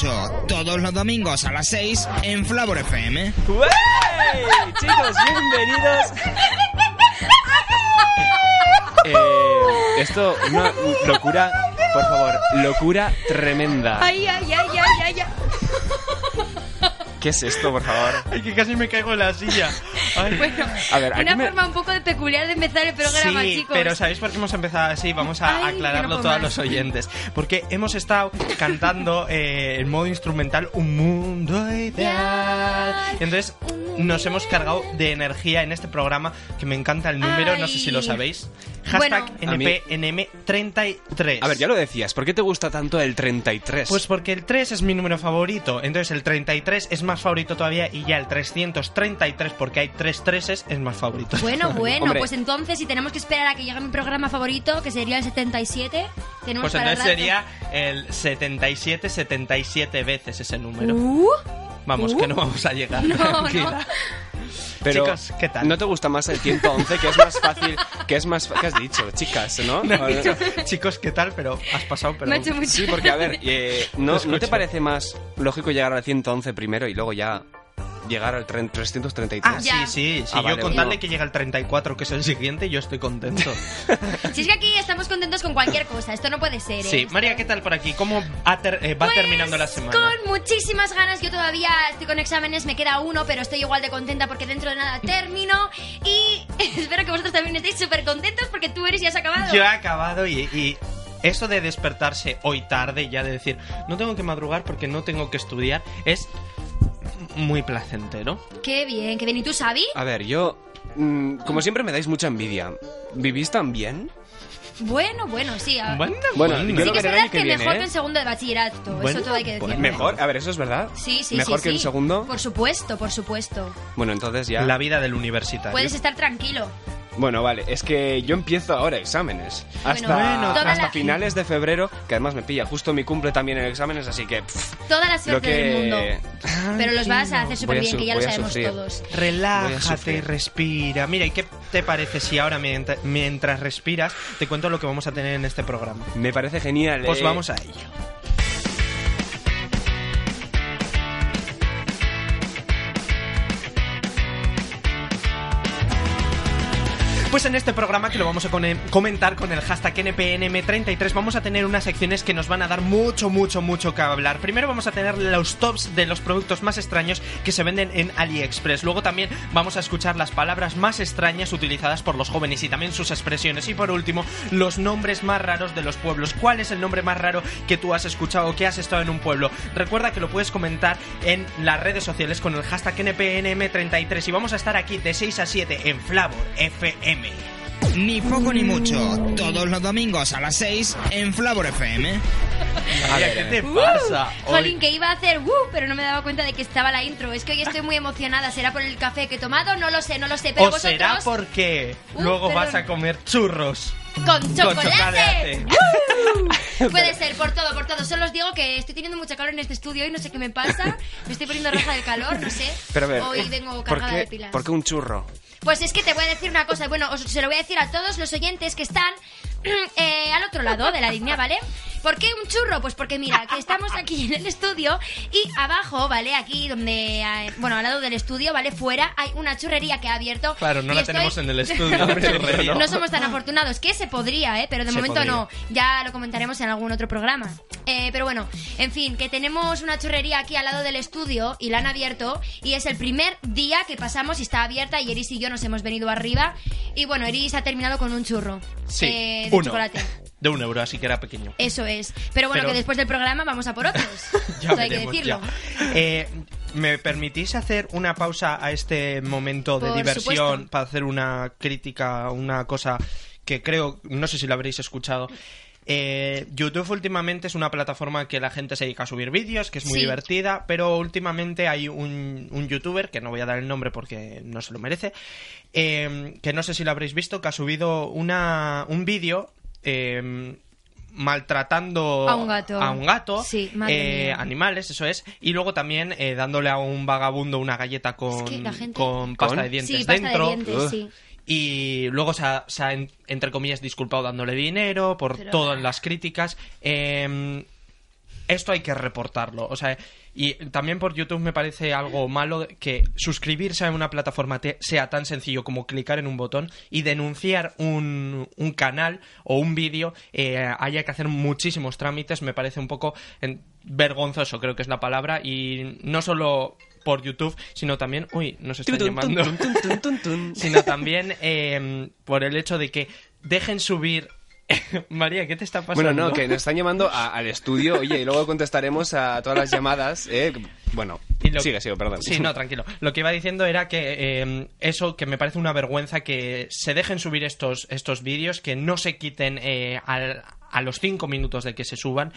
8, todos los domingos a las 6 en Flavor FM. ¡Wey! Chicos, bienvenidos. Eh, esto, una locura, por favor, locura tremenda. Ay, ay, ay, ay, ay, ay. ¿Qué es esto, por favor? Ay, que casi me caigo en la silla. Bueno, A ver, aquí una me- forma un poco de peculiar de empezar el programa, sí, chicos. pero ¿sabéis por qué hemos empezado así? Vamos a Ay, aclararlo no todo a los oyentes. Porque hemos estado cantando eh, en modo instrumental Un mundo ideal. Y entonces nos hemos cargado de energía en este programa, que me encanta el número, no sé si lo sabéis. Hashtag Bueno. A mí- NPNM33. A ver, ya lo decías, ¿por qué te gusta tanto el 33? Pues porque el 3 es mi número favorito, entonces el 33 es más favorito todavía y ya el 333, porque hay tres treses, es más favorito. Bueno, bueno, Hombre. pues entonces si tenemos que esperar a que llegue mi programa favorito, que sería el 77, tenemos Pues entonces sería el 77, 77 veces ese número. Uh, Vamos, uh. que no vamos a llegar. No. Pero, Chicos, ¿qué tal? ¿no te gusta más el 111, que es más fácil, que es más... ¿Qué has dicho? Chicas, ¿no? No he dicho, Chicos, ¿qué tal? Pero has pasado, pero... me ha hecho mucho Sí, porque a ver, eh, ¿no, ¿no escucho. te parece más lógico llegar al 111 primero y luego ya llegar al tren- 333? Ah, sí, sí, sí. Ah, yo vale, con tal bueno. de que llegue al 34, que es el siguiente, yo estoy contento. Si es que aquí estamos contentos con cualquier cosa, esto no puede ser, ¿eh? Sí, María, ¿qué tal por aquí? ¿Cómo ha ter- eh, va Pues, terminando la semana? Con muchísimas ganas, yo todavía estoy con exámenes, me queda uno, pero estoy igual de contenta porque dentro de nada termino y espero que vosotros también estéis súper contentos porque tú eres y has acabado. Yo he acabado y, y eso de despertarse hoy tarde y ya de decir, no tengo que madrugar porque no tengo que estudiar, es muy placentero. Qué bien, qué bien. ¿Y tú, Xavi? A ver, yo... mm, como siempre me dais mucha envidia. ¿Vivís tan bien? Bueno, bueno, sí. a- Bueno, Bueno, bueno. yo Sí lo que es verdad que que viene, mejor ¿eh? que en segundo de bachillerato, Bueno, eso todo hay que pues decirlo. Mejor, a ver, eso es verdad. Sí, sí, Mejor sí, que en sí. segundo. Por supuesto, por supuesto. Bueno, entonces ya. La vida del universitario. Puedes estar tranquilo. Bueno, vale, es que yo empiezo ahora exámenes. Hasta, Bueno, hasta la- finales de febrero, que además me pilla justo mi cumple también en exámenes, así que. pff, Toda la suerte que. del mundo. Pero los vas a hacer súper bien, su- que ya lo sabemos sufrir. todos. Relájate y respira. Mira, ¿y qué te parece si ahora mientras, mientras respiras te cuento lo que vamos a tener en este programa? Me parece genial. Pues eh. vamos a ello. Pues en este programa que lo vamos a comentar con el hashtag NPNM33 vamos a tener unas secciones que nos van a dar mucho, mucho, mucho que hablar. Primero vamos a tener los tops de los productos más extraños que se venden en AliExpress. Luego también vamos a escuchar las palabras más extrañas utilizadas por los jóvenes y también sus expresiones. Y por último, los nombres más raros de los pueblos. ¿Cuál es el nombre más raro que tú has escuchado o que has estado en un pueblo? Recuerda que lo puedes comentar en las redes sociales con el hashtag NPNM33 y vamos a estar aquí de 6 a 7 en Flavor FM. Ni poco ni mucho, todos los domingos a las 6 en Flavor FM. María, ¿qué te Uh, pasa? Hoy- Jolín, que iba a hacer uh, pero no me daba cuenta de que estaba la intro. Es que hoy estoy muy emocionada. ¿Será por el café que he tomado? No lo sé, no lo sé. Pero ¿O vosotros, será porque Uh, luego vas perdón. a comer churros? con chocolate. chocolate. ¡Uh! Puede ser, por todo, por todo. Solo os digo que estoy teniendo mucha calor en este estudio y no sé qué me pasa. Me estoy poniendo roja del calor, no sé. Pero a ver, Hoy eh, vengo ¿por cargada qué, de pilas. ¿por qué un churro? Pues es que te voy a decir una cosa, bueno, os, se lo voy a decir a todos los oyentes que están eh, al otro lado de la línea, ¿vale? ¿Por qué un churro? Pues porque mira, que estamos aquí en el estudio y abajo, ¿vale? Aquí donde, eh, bueno, al lado del estudio, ¿vale? Fuera hay una churrería que ha abierto. Claro, no y la estoy- tenemos en el estudio. churrería. no somos tan afortunados, que se podría, ¿eh? Pero de Se momento podría. no. Ya lo comentaremos en algún otro programa. Eh, pero bueno, en fin, que tenemos una churrería aquí al lado del estudio y la han abierto y es el primer día que pasamos y está abierta y Eris y yo nos hemos venido arriba y bueno, Eris ha terminado con un churro Sí, eh, de uno. chocolate. De un euro, así que era pequeño. Eso es. Pero bueno, Pero- que después del programa vamos a por otros. Ya Eso hay que veremos, decirlo. ya. Eh, ¿Me permitís hacer una pausa a este momento de Por diversión supuesto. para hacer una crítica, una cosa que creo, no sé si lo habréis escuchado? Eh, YouTube últimamente es una plataforma que la gente se dedica a subir vídeos, que es muy Sí. divertida, pero últimamente hay un, un youtuber, que no voy a dar el nombre porque no se lo merece, eh, que no sé si lo habréis visto, que ha subido una, un vídeo eh, maltratando A un gato. a un gato, Sí, eh, animales, eso es, y luego también eh, dándole a un vagabundo una galleta con, Es que la gente- con pasta ¿Con? de dientes Sí, pasta dentro. de dientes, sí. Y luego se ha, se ha, en- entre comillas, disculpado dándole dinero por todas las críticas. Eh, esto hay que reportarlo. O sea, y también por YouTube me parece algo malo que suscribirse a una plataforma sea tan sencillo como clicar en un botón y denunciar un, un canal o un vídeo eh, haya que hacer muchísimos trámites. Me parece un poco en- vergonzoso, creo que es la palabra. Y no solo por YouTube, sino también... Uy, nos están llamando sino también eh, por el hecho de que dejen subir. María, ¿qué te está pasando? Bueno, no, que nos están llamando a- al estudio, oye, y luego contestaremos a todas las llamadas. eh, bueno, Y lo- sigue, sigue, perdón. Sí, no, tranquilo. Lo que iba diciendo era que eh, eso, que me parece una vergüenza que se dejen subir estos, estos vídeos, que no se quiten eh, al- a los cinco minutos de que se suban,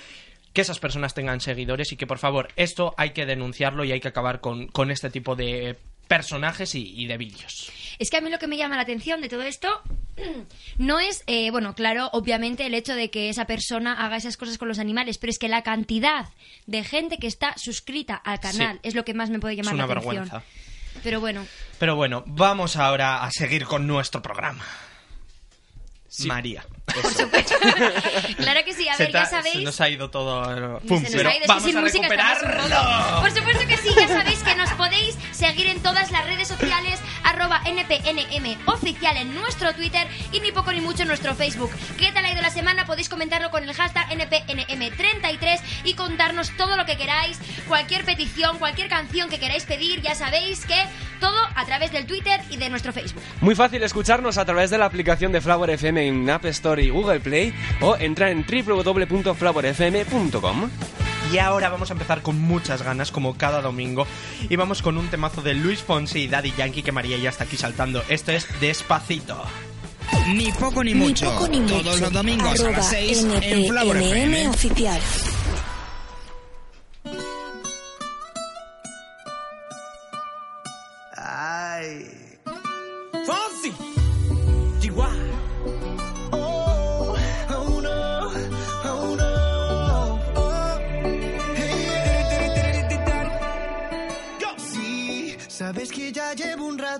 que esas personas tengan seguidores y que, por favor, esto hay que denunciarlo y hay que acabar con, con este tipo de personajes y, y de vídeos. Es que a mí lo que me llama la atención de todo esto no es, eh, bueno, claro, obviamente el hecho de que esa persona haga esas cosas con los animales, pero es que la cantidad de gente que está suscrita al canal Sí. es lo que más me puede llamar es una la atención. vergüenza. Pero bueno, Pero bueno, vamos ahora a seguir con nuestro programa. Sí. María. Por supuesto. claro que sí, a Se ver, ya sabéis. Se nos ha ido todo. Se Pum, nos pero ha ido, es que vamos sin a música recuperarlo. Por supuesto que sí, ya sabéis que nos podéis seguir en todas las redes sociales, arroba NPNM oficial en nuestro Twitter y ni poco ni mucho en nuestro Facebook. ¿Qué tal ha ido la semana? Podéis comentarlo con el hashtag NPNM33 y contarnos todo lo que queráis, cualquier petición, cualquier canción que queráis pedir, ya sabéis que todo a través del Twitter y de nuestro Facebook. Muy fácil escucharnos a través de la aplicación de Flower FM en App Store y Google Play o entrar en www.flowerfm.com. Y ahora vamos a empezar con muchas ganas, como cada domingo. Y vamos con un temazo de Luis Fonsi y Daddy Yankee, que María ya está aquí saltando. Esto es Despacito. Ni poco ni mucho. Ni poco ni mucho. Todos los domingos a las 6 en Flower FM. oficial.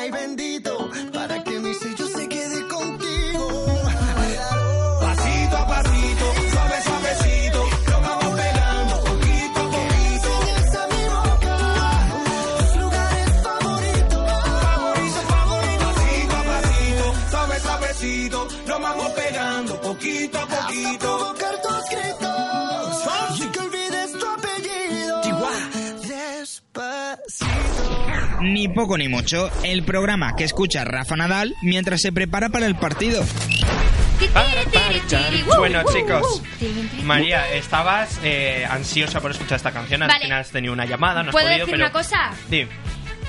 ay bendito para que mi sello se quede contigo. Pasito a pasito, suave, suavecito, nos vamos pegando poquito a poquito. Enseñas a mi boca tus lugares favoritos. Favorito, favorito, pasito a pasito, suave, suavecito, nos vamos pegando poquito a poquito. Ni poco ni mucho, el programa que escucha Rafa Nadal mientras se prepara para el partido. Bueno, chicos, María, estabas eh, ansiosa por escuchar esta canción. Al Vale. final has tenido una llamada, no has ¿Puedo podido, decir pero... una cosa? Sí.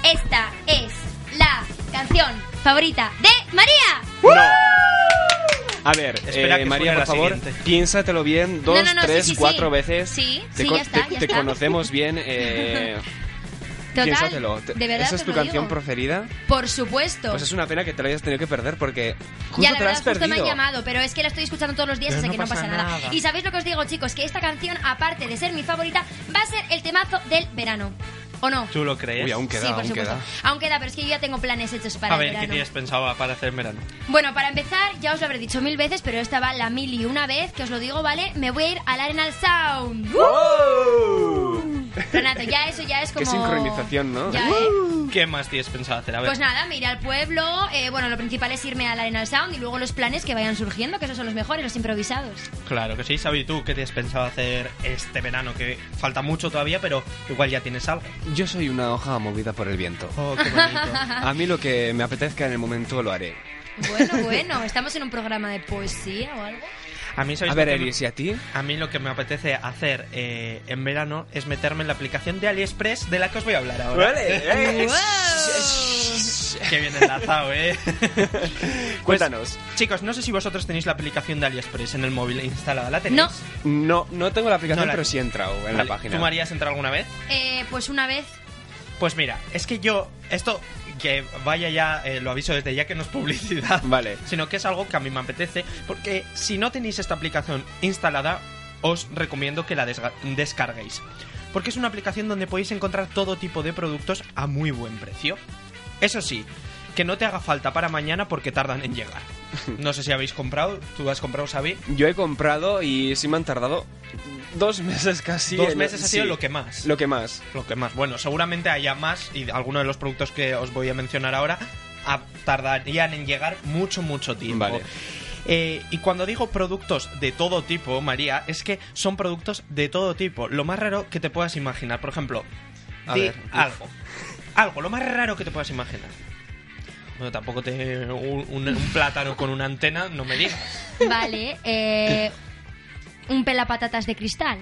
Esta es la canción favorita de María. No. A ver, Espera eh, que María, por favor, siguiente. piénsatelo bien dos, No, no, no, sí, tres, sí, sí. cuatro veces. Sí, te, ya está, te- ya te está. conocemos bien. Eh, Total, piénsatelo. Te- de verdad ¿Esa es te tu lo canción digo. preferida? Por supuesto. Pues es una pena que te la hayas tenido que perder porque justo ya, la te la verdad, has justo me perdido. han llamado, pero es que la estoy escuchando todos los días, Pero así no que no pasa nada. nada. Y sabéis lo que os digo, chicos, que esta canción, aparte de ser mi favorita, va a ser el temazo del verano. ¿O no? ¿Tú lo crees? Uy, aún queda, sí, por aún supuesto. queda. Aún queda, pero es que yo ya tengo planes hechos para A ver, el ¿qué tienes pensado para hacer en verano? Bueno, para empezar, ya os lo habré dicho mil veces, pero esta va la mil y una vez, que os lo digo, ¿vale? Me voy a ir al Arenal Sound. Renato, ya eso ya es como... Qué sincronización, ¿no? Ya, ¿eh? ¿Qué más tienes pensado hacer? A ver. Pues nada, me iré al pueblo. eh, bueno, lo principal es irme al Arenal Sound y luego los planes que vayan surgiendo, que esos son los mejores, los improvisados. Claro que sí, Sabi, ¿tú qué tienes pensado hacer este verano? Que falta mucho todavía, pero igual ya tienes algo. Yo soy una hoja movida por el viento. Oh, qué bonito. A mí lo que me apetezca en el momento lo haré. Bueno, bueno, estamos en un programa de poesía o algo. A mí, ¿sabéis A ver, Eris, ¿y a ti? A mí lo que me apetece hacer eh, en verano es meterme en la aplicación de AliExpress de la que os voy a hablar ahora. Qué bien enlazado, ¿eh? Pues, Cuéntanos. chicos, no sé si vosotros tenéis la aplicación de AliExpress en el móvil instalada. ¿La tenéis? No. No, no tengo la aplicación, No la- pero sí he entrado en Vale, la página. ¿Tú, María, has entrado alguna vez? Eh, pues una vez. Pues mira, es que yo, esto que vaya ya, eh, lo aviso desde ya que no es publicidad, Vale. sino que es algo que a mí me apetece, porque si no tenéis esta aplicación instalada, os recomiendo que la descarguéis. Porque es una aplicación donde podéis encontrar todo tipo de productos a muy buen precio. Eso sí, que no te haga falta para mañana porque tardan en llegar. No sé si habéis comprado, tú has comprado, Xavi. Yo he comprado y sí me han tardado dos meses casi. Dos meses ha sido sí, lo que más. Lo que más. Lo que más. Bueno, seguramente haya más y algunos de los productos que os voy a mencionar ahora tardarían en llegar mucho, mucho tiempo. Vale. Eh, y cuando digo productos de todo tipo, María, es que son productos de todo tipo. Lo más raro que te puedas imaginar. Por ejemplo, A ver, algo. Algo, lo más raro que te puedas imaginar. Tampoco te. Un, un- un plátano con una antena, no me digas. Vale. Eh, un pelapatatas de cristal.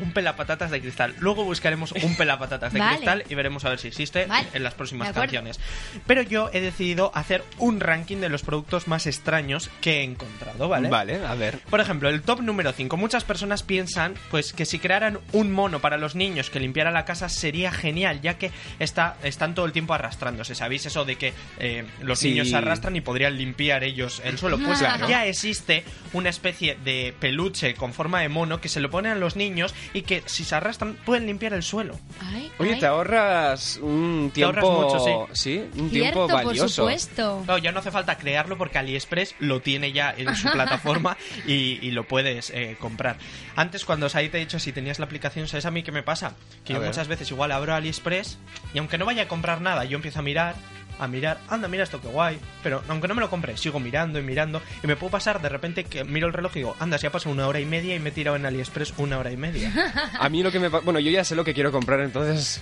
Un pelapatatas de cristal. Luego buscaremos un pelapatatas de Vale. cristal y veremos a ver si existe Vale. en las próximas canciones. Pero yo he decidido hacer un ranking de los productos más extraños que he encontrado, ¿vale? Vale, a ver. Por ejemplo, el top número 5. Muchas personas piensan pues que si crearan un mono para los niños que limpiara la casa sería genial, ya que está, están todo el tiempo arrastrándose. ¿Sabéis eso de que eh, los Sí. niños se arrastran y podrían limpiar ellos el suelo? Pues Claro. ya existe una especie de peluche con forma de mono que se lo ponen a los niños y que si se arrastran pueden limpiar el suelo. Ay, Oye, ay. te ahorras un Te ahorras tiempo... mucho, sí. un Cierto, tiempo valioso. por supuesto. No, ya no hace falta crearlo porque AliExpress lo tiene ya en su plataforma y, y lo puedes eh, comprar. Antes, cuando ahí te he dicho si tenías la aplicación, ¿sabes a mí qué me pasa? Que A yo ver. muchas veces igual abro AliExpress y aunque no vaya a comprar nada, yo empiezo a mirar, a mirar, anda, mira esto que guay. Pero aunque no me lo compre, sigo mirando y mirando y me puedo pasar de repente que miro el reloj y digo, anda, se ha pasado una hora y media y me he tirado en AliExpress una hora y media. A mí lo que me... Bueno, yo ya sé lo que quiero comprar, entonces...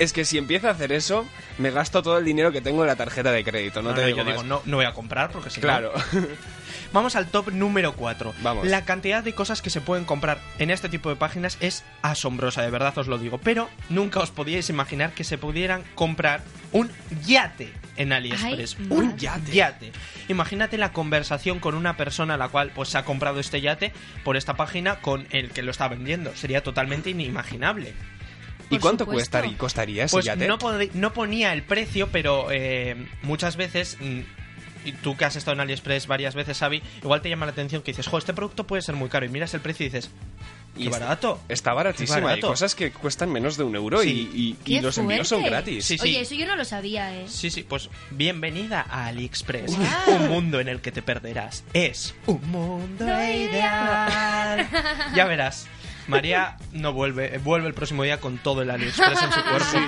Es que si empiezo a hacer eso, me gasto todo el dinero que tengo en la tarjeta de crédito, no, No, te no, digo yo más. digo, no, no voy a comprar porque si no- Claro. Vamos al top número 4. Vamos. La cantidad de cosas que se pueden comprar en este tipo de páginas es asombrosa, de verdad os lo digo. Pero nunca os podíais imaginar que se pudieran comprar un yate en AliExpress. Ay, un madre. yate. Imagínate la conversación con una persona a la cual pues se ha comprado este yate por esta página con el que lo está vendiendo. Sería totalmente inimaginable. ¿Y cuánto supuesto. cuestaría, costaría ese Pues yate? no, no ponía el precio, pero eh, muchas veces, mm, y tú que has estado en AliExpress varias veces, Xavi, igual te llama la atención que dices, jo, este producto puede ser muy caro, y miras el precio y dices, Y qué está- barato. Está baratísimo. Qué Hay barato. cosas que cuestan menos de un euro Sí. y, y- y los envíos son gratis. Sí, sí. Oye, eso yo no lo sabía, ¿eh? Sí, sí, pues bienvenida a AliExpress. Wow. Un mundo en el que te perderás. Es un mundo ideal. ya verás. María no vuelve, eh, vuelve el próximo día con todo el AliExpress en su cuerpo.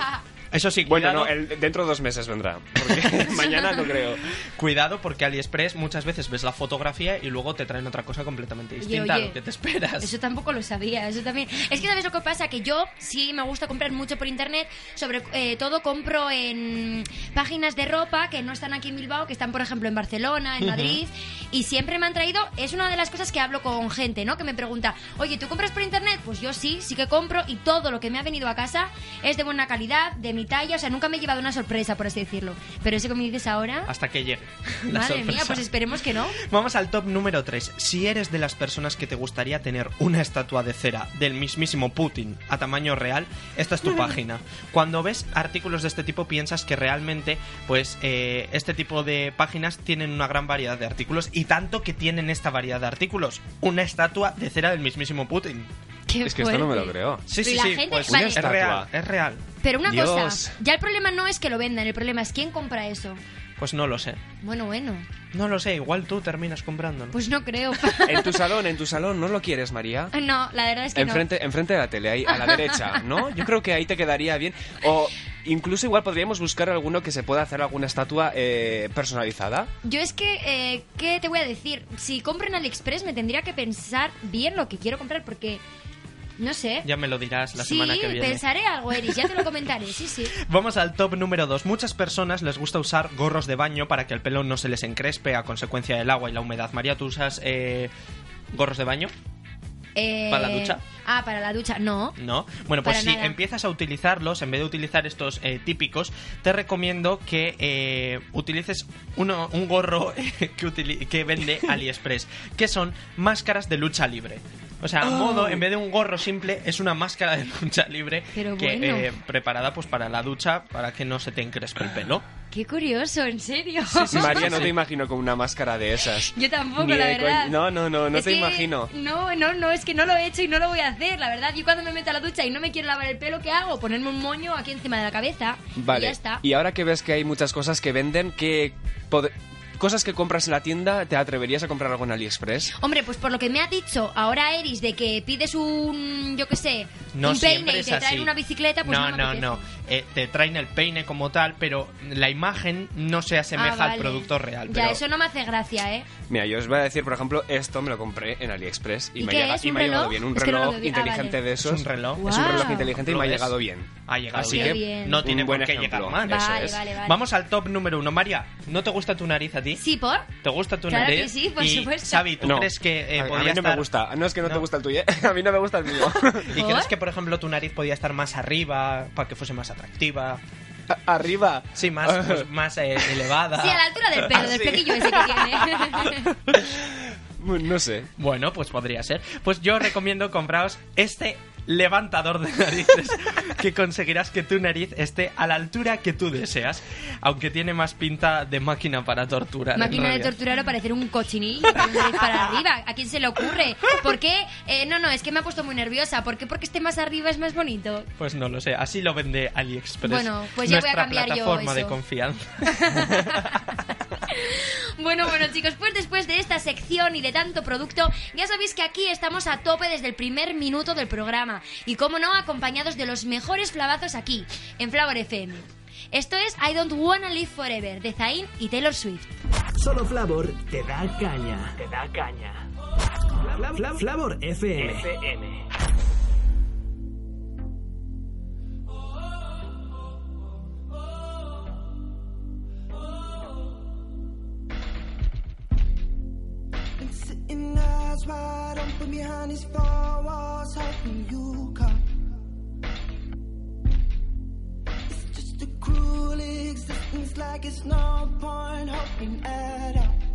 Eso sí, Bueno, cuidado, no, el- dentro de dos meses vendrá. Porque mañana no creo. cuidado porque AliExpress muchas veces ves la fotografía y luego te traen otra cosa completamente Oye, distinta a lo que te esperas. Eso tampoco lo sabía, eso también. Es que sabes lo que pasa, que yo sí me gusta comprar mucho por internet, sobre eh, todo compro en páginas de ropa que no están aquí en Bilbao, que están por ejemplo en Barcelona, en Madrid, y siempre me han traído, es una de las cosas que hablo con gente, ¿no? Que me pregunta, oye, ¿tú compras por internet? Pues yo sí, sí que compro y todo lo que me ha venido a casa es de buena calidad, de mi talla, o sea, nunca me he llevado una sorpresa, por así decirlo. Pero eso que me dices ahora, Hasta que llegue. la madre mía, sorpresa. pues esperemos que no. Vamos al top número 3. Si eres de las personas que te gustaría tener una estatua de cera del mismísimo Putin a tamaño real, esta es tu página. Cuando ves artículos de este tipo piensas que realmente, pues, eh, este tipo de páginas tienen una gran variedad de artículos y tanto que tienen esta variedad de artículos. Una estatua de cera del mismísimo Putin. Qué Es que esto no me lo creo. Sí, sí, la sí. gente- pues vale. es real, es real. Pero una Dios. cosa, ya el problema no es que lo vendan, el problema es quién compra eso. Pues no lo sé. Bueno, bueno, No lo sé, igual tú terminas comprándolo. pues no creo. En tu salón, en tu salón, ¿no lo quieres, María? no, la verdad es que Enfrente, enfrente de la tele, ahí a la derecha, ¿no? Yo creo que ahí te quedaría bien. O incluso igual podríamos buscar alguno que se pueda hacer alguna estatua eh, personalizada. no. Yo es que, eh, ¿qué te voy a decir? Si compro en AliExpress me tendría que pensar bien lo que quiero comprar porque, no sé. Ya me lo dirás la sí, semana que viene. pensaré algo, Eris, ya te lo comentaré, sí, sí. Vamos al top número 2. Muchas personas les gusta usar gorros de baño para que el pelo no se les encrespe a consecuencia del agua y la humedad. María, ¿tú usas eh, gorros de baño? Eh, ¿Para la ducha? Ah, para la ducha, no. ¿No? Bueno, pues Para si nada. empiezas a utilizarlos, en vez de utilizar estos eh, típicos, te recomiendo que eh, utilices uno, un gorro que, utili- que vende AliExpress, que son máscaras de lucha libre. O sea, a modo, en vez de un gorro simple, es una máscara de lucha libre Pero que, bueno. eh, preparada pues para la ducha, para que no se te encrespe el pelo. Qué curioso, en serio. María, no te imagino con una máscara de esas. Yo tampoco, Ni la verdad. No, no, no, no Es te que imagino. No, no, no, es que no lo he hecho y no lo voy a hacer, la verdad. Yo cuando me meto a la ducha y no me quiero lavar el pelo, ¿qué hago? Ponerme un moño aquí encima de la cabeza. Vale. Y ya está. Y ahora que ves que hay muchas cosas que venden, ¿qué pod- cosas que compras en la tienda, ¿te atreverías a comprar algo en AliExpress? Hombre, pues por lo que me ha dicho ahora Eris de que pides un, yo qué sé, No un peine y te traen una bicicleta, pues no, no, me no. Eh, te traen el peine como tal, pero la imagen no se asemeja Ah, vale. al producto real. Ya, pero- eso no me hace gracia, ¿eh? Mira, yo os voy a decir, por ejemplo, esto me lo compré en AliExpress y, ¿Y me, es, y ha llegado bien. Un Es no reloj. Ah, inteligente vale. de esos. Es un reloj. Es un reloj inteligente y ¿Lo me ha llegado bien. Ha llegado Así bien. que no tiene por qué ejemplo. llegar mal. Eso Vale, es. vale, vale. Vamos al top número uno. María, ¿no te gusta tu nariz a ti? Sí, ¿por? ¿Te gusta tu Claro nariz? que sí, por y, supuesto. Xavi, ¿tú No. crees que eh, a, mí no estar... me gusta. No es que no, te No. gusta el tuyo. ¿eh? a mí no me gusta el mío. ¿Y crees que, por ejemplo, tu nariz podía estar más arriba para que fuese más atractiva? Arriba. Sí, más, pues, más eh, elevada. Sí, a la altura del pelo, del Sí. flequillo ese que tiene. No sé. Bueno, pues podría ser. Pues yo recomiendo compraros este levantador de narices que conseguirás que tu nariz esté a la altura que tú deseas, aunque tiene más pinta de máquina para torturar. Máquina de torturar o parecer un cochinillo para arriba. ¿A quién se le ocurre? ¿Por qué? Eh, no, no, es que me ha puesto muy nerviosa. ¿Por qué? Porque esté más arriba es más bonito. Pues no lo sé. Así lo vende AliExpress. Bueno, pues ya voy a cambiar plataforma yo eso. de confianza. Bueno, bueno, chicos, pues después de esta sección y de tanto producto, ya sabéis que aquí estamos a tope desde el primer minuto del programa y, como no, acompañados de los mejores flavazos aquí, en Flower FM. Esto es I Don't Wanna Live Forever de Zayn y Taylor Swift. Solo Flavor te da caña. Te da caña. Flavor FM. Sitting eyes wide open behind these four walls, hoping you come. It's just a cruel existence, like it's no point hoping at all.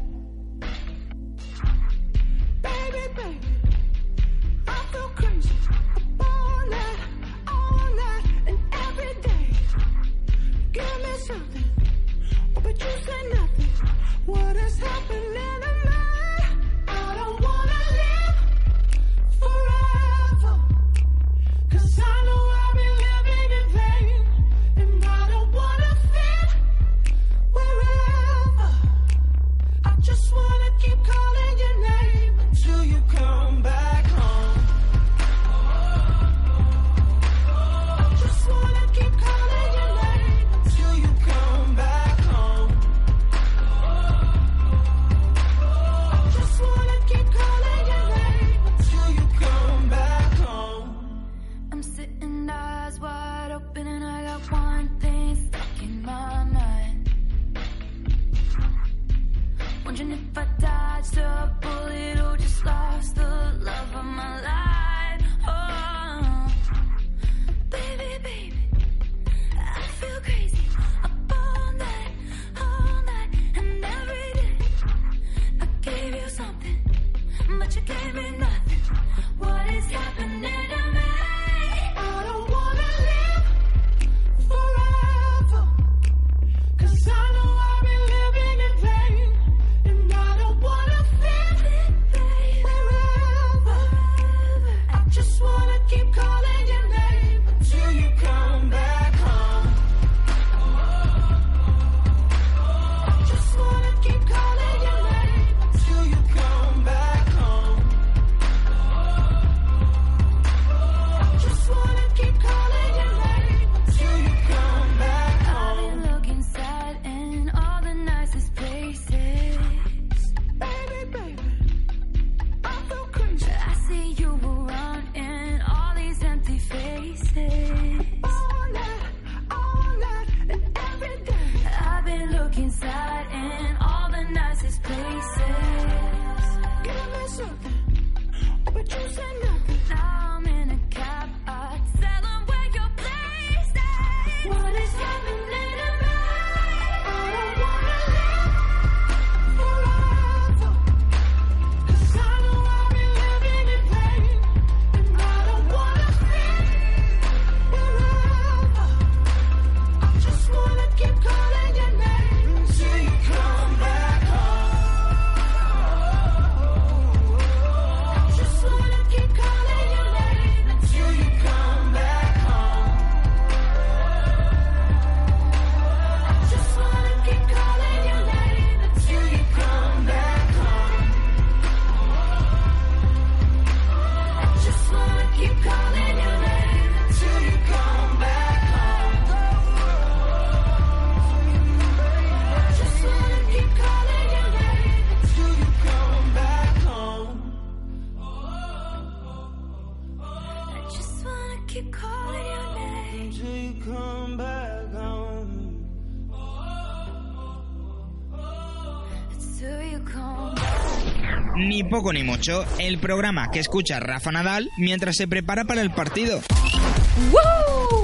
poco ni mucho, el programa que escucha Rafa Nadal mientras se prepara para el partido.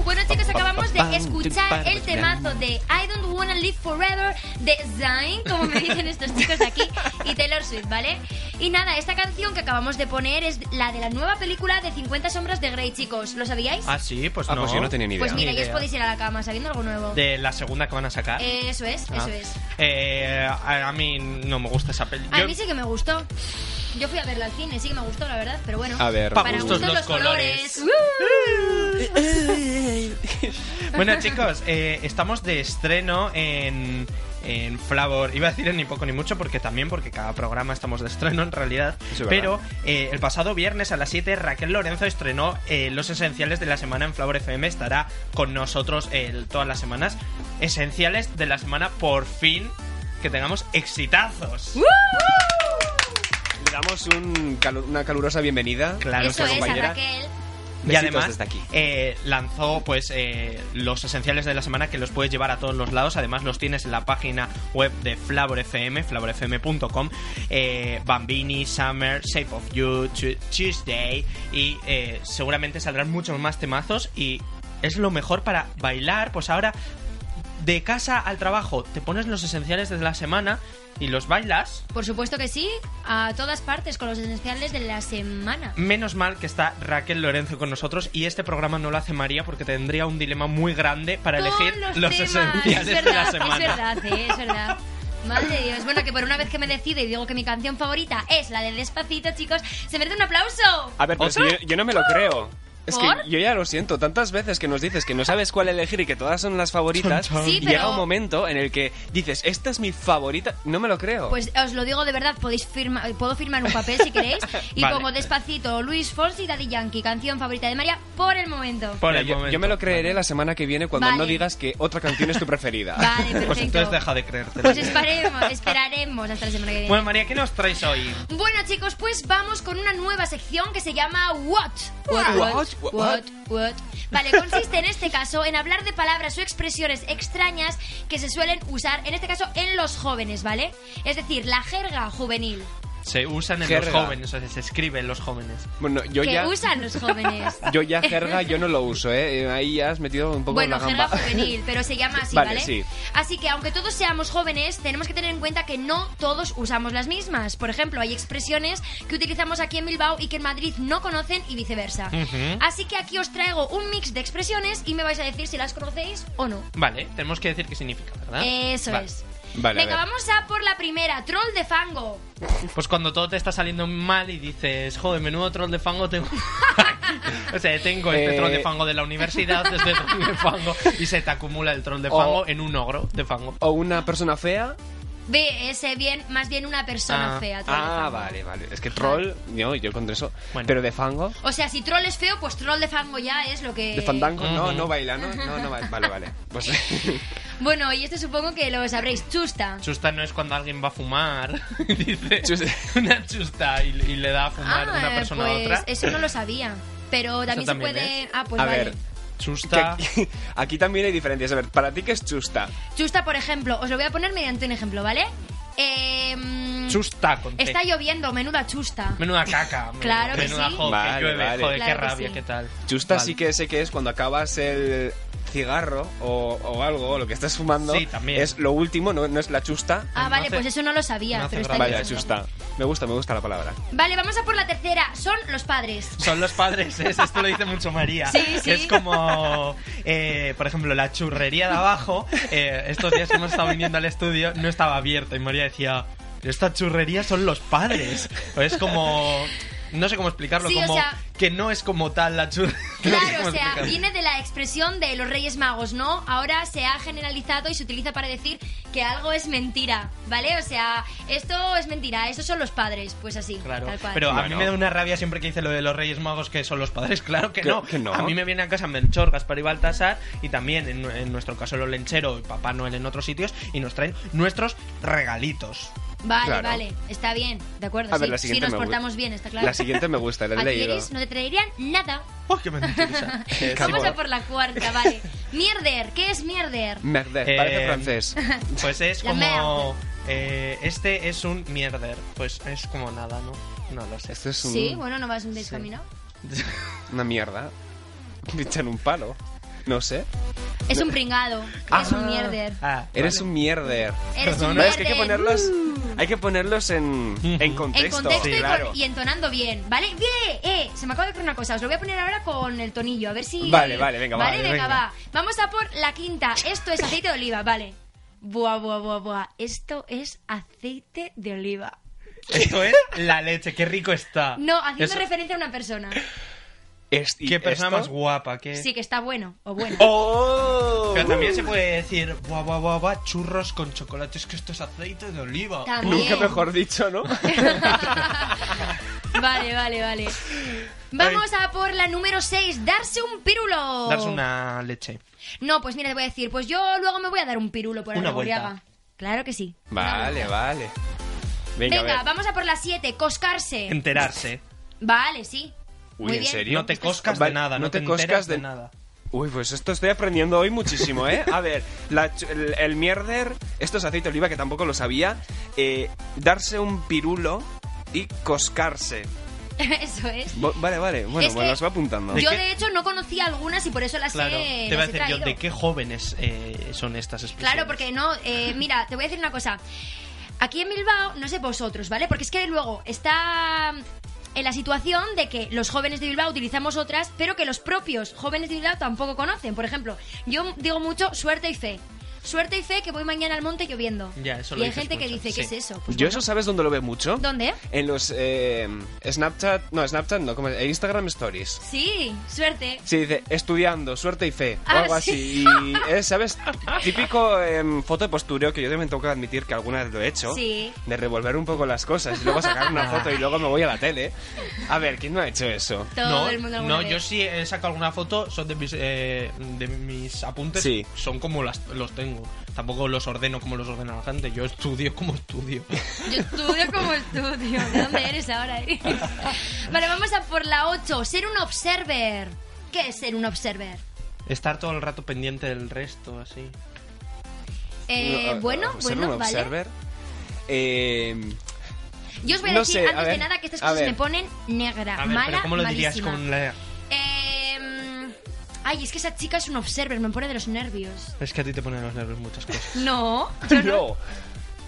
Bueno chicos, acabamos de escuchar el temazo de I Don't Wanna Live Forever de Zayn, como me dicen estos chicos aquí, y Taylor Swift, ¿vale? Y nada, esta canción que acabamos de poner es la de la nueva película de 50 sombras de Grey, chicos. ¿Lo sabíais? Ah, sí, pues, ah, pues no. Pues yo no tenía ni pues idea. Pues mira, ya os podéis ir a la cama sabiendo algo nuevo. De la segunda que van a sacar. Eso es, eso ah. es. Eh, a mí no me gusta esa película. A mí sí que me gustó. Yo fui a verla al cine, sí que me gustó, la verdad, pero bueno. A ver, Pa' para gustos gustos los los colores. Bueno, chicos, eh, estamos de estreno en, en Flavor. Iba a decir en ni poco ni mucho, porque también, porque cada programa estamos de estreno en realidad. Es Pero eh, el pasado viernes a las 7, Raquel Lorenzo estrenó eh, Los Esenciales de la Semana en Flavor FM. Estará con nosotros eh, todas las semanas. Esenciales de la semana, por fin, que tengamos exitazos. Damos un calu- una calurosa bienvenida Claro, a Eso es, a compañera. Raquel. Y además desde aquí. eh, lanzó pues eh, los esenciales de la semana que los puedes llevar a todos los lados. Además los tienes en la página web de Flavor FM, flavorfm.com. Eh, Bambini, Summer, Shape of You, Tu- Tuesday y eh, seguramente saldrán muchos más temazos y es lo mejor para bailar. Pues ahora de casa al trabajo te pones los esenciales de la semana y los bailas. Por supuesto que sí, a todas partes con los esenciales de la semana. Menos mal que está Raquel Lorenzo con nosotros y este programa no lo hace María porque tendría un dilema muy grande para Con elegir los, esenciales es de la semana. Es verdad, eh, es verdad. Madre de Dios. Bueno, que por una vez que me decido y digo que mi canción favorita es la de Despacito, chicos, se merece un aplauso. A ver, pero si ¿Otra? yo, yo no me lo creo. Es ¿Por? que yo ya lo siento, tantas veces que nos dices que no sabes cuál elegir y que todas son las favoritas, Chon, chon. Sí, llega pero- un momento en el que dices, esta es mi favorita, no me lo creo. Pues os lo digo de verdad, podéis firma, puedo firmar un papel si queréis y Vale. pongo Despacito, Luis Fonsi y Daddy Yankee, canción favorita de María por el momento. Por el yo, momento. yo me lo creeré la semana que viene cuando Vale. no digas que otra canción es tu preferida. Vale, perfecto. Pues entonces deja de creerte. Pues esperemos, esperaremos hasta la semana que viene. Bueno, María, ¿qué nos traes hoy? Bueno chicos, pues vamos con una nueva sección que se llama What. What? What? What? What? What? Vale, consiste en este caso en hablar de palabras o expresiones extrañas que se suelen usar, en este caso, en los jóvenes, ¿vale? Es decir, la jerga juvenil. Se usan en Jerga. los jóvenes, o sea, se escribe en los jóvenes. Bueno, yo que ya, usan los jóvenes. yo ya jerga, yo no lo uso, ¿eh? Ahí ya has metido un poco Bueno, la jerga gamba. juvenil, pero se llama así, Vale, ¿vale? sí. Así que aunque todos seamos jóvenes, tenemos que tener en cuenta que no todos usamos las mismas. Por ejemplo, hay expresiones que utilizamos aquí en Bilbao y que en Madrid no conocen y viceversa. Así que aquí os traigo un mix de expresiones y me vais a decir si las conocéis o no. Vale, tenemos que decir qué significa, ¿verdad? Eso Vale. es. Vale, Venga, vamos a por la primera, troll de fango. Pues cuando todo te está saliendo mal y dices, joder, menudo troll de fango tengo. o sea, tengo este Eh. troll de fango de la universidad, este troll de fango, y se te acumula el troll de O- fango en un ogro de fango. O una persona fea. Ve, ese bien, más bien una persona Ah. fea. troll Ah, vale, vale. Es que troll, no, yo con eso. Bueno. Pero de fango, O sea, si troll es feo, pues troll de fango ya es lo que... de fandango, no, no baila, ¿no? No, no baila. Vale, vale. Pues Bueno, y esto supongo que lo sabréis, chusta. Chusta no es cuando alguien va a fumar y dice Chusta. una chusta y, y le da a fumar Ah, una persona pues a otra. eso no lo sabía. Pero también, también se puede... es. Ah, pues A vale. ver. Chusta. aquí, aquí también hay diferencias. A ver, para ti, ¿qué es chusta? Chusta, por ejemplo, os lo voy a poner mediante un ejemplo, ¿vale? Eh, mm, Chusta con. Está lloviendo, menuda chusta. Menuda caca. Claro que menuda sí. jo, que Vale, llueve, vale. joder, Claro qué rabia, sí. qué tal. Chusta Vale. sí que sé que es cuando acabas el cigarro o, o algo, o lo que estás fumando. Sí, también. Es lo último, no, no es la chusta. Ah, No vale, hace- pues eso no lo sabía, no pero está chusta. Me gusta, me gusta la palabra. Vale, vamos a por la tercera. Son los padres. Son los padres, ¿es? esto lo dice mucho María. Sí, sí. Es como, eh, por ejemplo, la churrería de abajo. eh, estos días que hemos estado viniendo al estudio no estaba abierta y María decía, esta churrería son los padres. O es como, no sé cómo explicarlo, Sí, o como sea- que no es como tal la. No sé Claro, o sea, explicarlo. viene de la expresión de los Reyes Magos, ¿no? Ahora se ha generalizado y se utiliza para decir que algo es mentira, ¿vale? O sea, esto es mentira, esos son los padres, pues así, Claro, tal cual. pero a mí me da una rabia siempre que dice lo de los Reyes Magos que son los padres. Claro que Que- no. que no. A mí me viene a casa Melchor, Gaspar y Baltasar y también en, en nuestro caso lo lenchero y Papá Noel en otros sitios y nos traen nuestros regalitos. Vale, Claro. vale, está bien, de acuerdo. A ver, sí, la sí, siguiente nos me portamos bien, está claro. La siguiente me gusta, la he ¿A leído. Iris no te traerían nada. ¡Oh, qué mentira! Eh, Vamos sí, a por la cuarta, vale. Mierder, ¿qué es mierder? Merder, Eh, parece francés. Pues es La como... eh, este es un mierder. Pues es como nada, ¿no? No lo sé. Esto es un- Sí, bueno, no vas un descaminado. una mierda. Me echan un palo. No sé. Es un pringado. Es un mierder. Ah, Eres vale. un mierder. Eres un ¿Ves? Que hay que ponerlos, Uh. hay que ponerlos en, en En contexto. contexto Sí, y, claro. con- y entonando bien, ¿vale? ¡Bien! Eh, se me acaba de ocurrir una cosa, os lo voy a poner ahora con el tonillo, a ver si... Vale, vale, venga, Vale, vale, venga, venga. va. Vamos a por la quinta. Esto es aceite de oliva, vale. Buah, buah, buah, buah. Esto es aceite de oliva. Esto es la leche, qué rico está. No, haciendo Eso- referencia a una persona. Es- y Qué persona esto- más guapa, qué... Sí, que está bueno o bueno. ¡Oh! Pero también se puede decir, buah, buah, buah, buah, churros con chocolate, es que esto es aceite de oliva. También. Nunca mejor dicho, ¿no? Vale, vale, vale. Vamos a por la número 6, darse un pirulo. Darse una leche. No, pues mira, te voy a decir, pues yo luego me voy a dar un pirulo por Una vuelta. Claro que sí. Vale, vale. Venga, Venga, a vamos a por la 7, coscarse. Enterarse. Vale, sí. Uy, Muy ¿en bien. serio? No te coscas de nada, no, no te te, coscas de- de nada. Uy, pues esto estoy aprendiendo hoy muchísimo, ¿eh? A ver, la el, el mierder, esto es aceite de oliva que tampoco lo sabía, eh, darse un pirulo y coscarse. Eso es. Bo- Vale, vale, bueno, Es bueno, que las voy apuntando. Yo de hecho no conocía algunas y por eso las Claro, he, te voy a decir yo. ¿de qué jóvenes eh, son estas expresiones? Claro, porque no, eh, mira, te voy a decir una cosa. Aquí en Bilbao, no sé vosotros, ¿vale? Porque es que luego está en la situación de que los jóvenes de Bilbao utilizamos otras, pero que los propios jóvenes de Bilbao tampoco conocen. Por ejemplo, yo digo mucho suerte y fe. Suerte y fe que voy mañana al monte lloviendo. Ya, eso y lo hay gente que dice, ¿qué sí. es eso? Pues Yo bueno. eso, ¿sabes dónde lo veo mucho? ¿Dónde? En los eh, Snapchat, no, Snapchat no, como en Instagram Stories. Sí, suerte. Sí, dice estudiando, suerte y fe, o Ah, algo sí. así. Y es, ¿sabes? Típico em, foto de postureo que yo también tengo que admitir que alguna vez lo he hecho. Sí. De revolver un poco las cosas y luego sacar una foto y luego me voy a la tele. A ver, ¿quién no ha hecho eso? Todo no, el mundo no vez. yo sí he sacado alguna foto, son de mis, eh, de mis apuntes, Sí. son como las, los tengo. Tampoco los ordeno como los ordena la gente, yo estudio como estudio. Yo estudio como estudio. ¿De dónde eres ahora? eh? vale, vamos a por la 8. Ser un observer. ¿Qué es ser un observer? Estar todo el rato pendiente del resto, así. Eh, No, bueno, ser bueno, un vale. observer. Eh, Yo os voy a No decir sé, a antes de ver, nada que estas a cosas ver. me ponen negra, A ver, mala, pero ¿cómo lo dirías malísima. con la... Ay, es que esa chica es un observer, me pone de los nervios. Es que a ti te ponen los nervios muchas cosas. No, yo no. no.